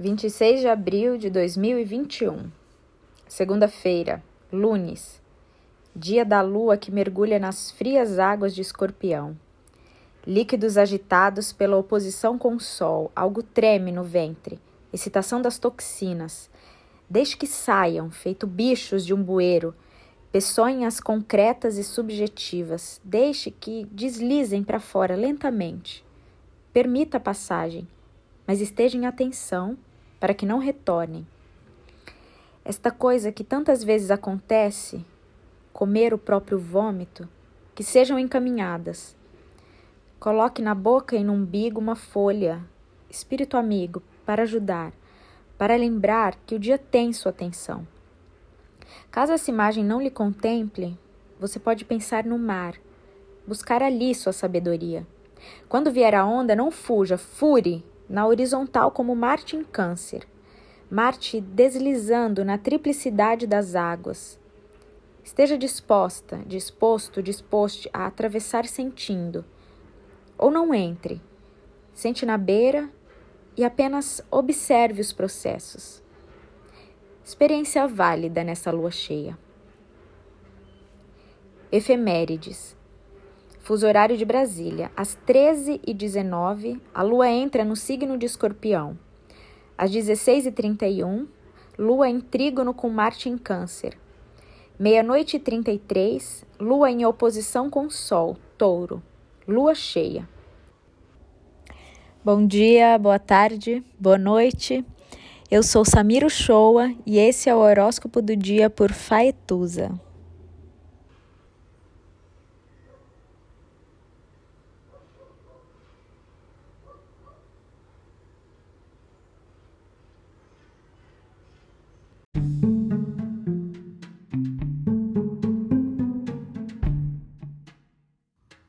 26 de abril de 2021, segunda-feira, lunes, dia da lua que mergulha nas frias águas de escorpião. Líquidos agitados pela oposição com o sol, algo treme no ventre, excitação das toxinas. Deixe que saiam, feito bichos de um bueiro, peçonhas concretas e subjetivas. Deixe que deslizem para fora lentamente. Permita a passagem, mas esteja em atenção para que não retornem. Esta coisa que tantas vezes acontece, comer o próprio vômito, que sejam encaminhadas. Coloque na boca e no umbigo uma folha, espírito amigo, para ajudar, para lembrar que o dia tem sua atenção. Caso essa imagem não lhe contemple, você pode pensar no mar, buscar ali sua sabedoria. Quando vier a onda, não fuja, fure na horizontal como Marte em Câncer, Marte deslizando na triplicidade das águas. Esteja disposta, disposto, disposto a atravessar sentindo. Ou não entre. Sente na beira e apenas observe os processos. Experiência válida nessa lua cheia. Efemérides. Fuso horário de Brasília. Às 13h19, a lua entra no signo de Escorpião. Às 16h31, lua em trígono com Marte em Câncer. Meia-noite e 33, lua em oposição com Sol, Touro. Lua cheia. Bom dia, boa tarde, boa noite. Eu sou Samiro Shoa e esse é o horóscopo do dia por Faetusa.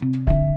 Thank you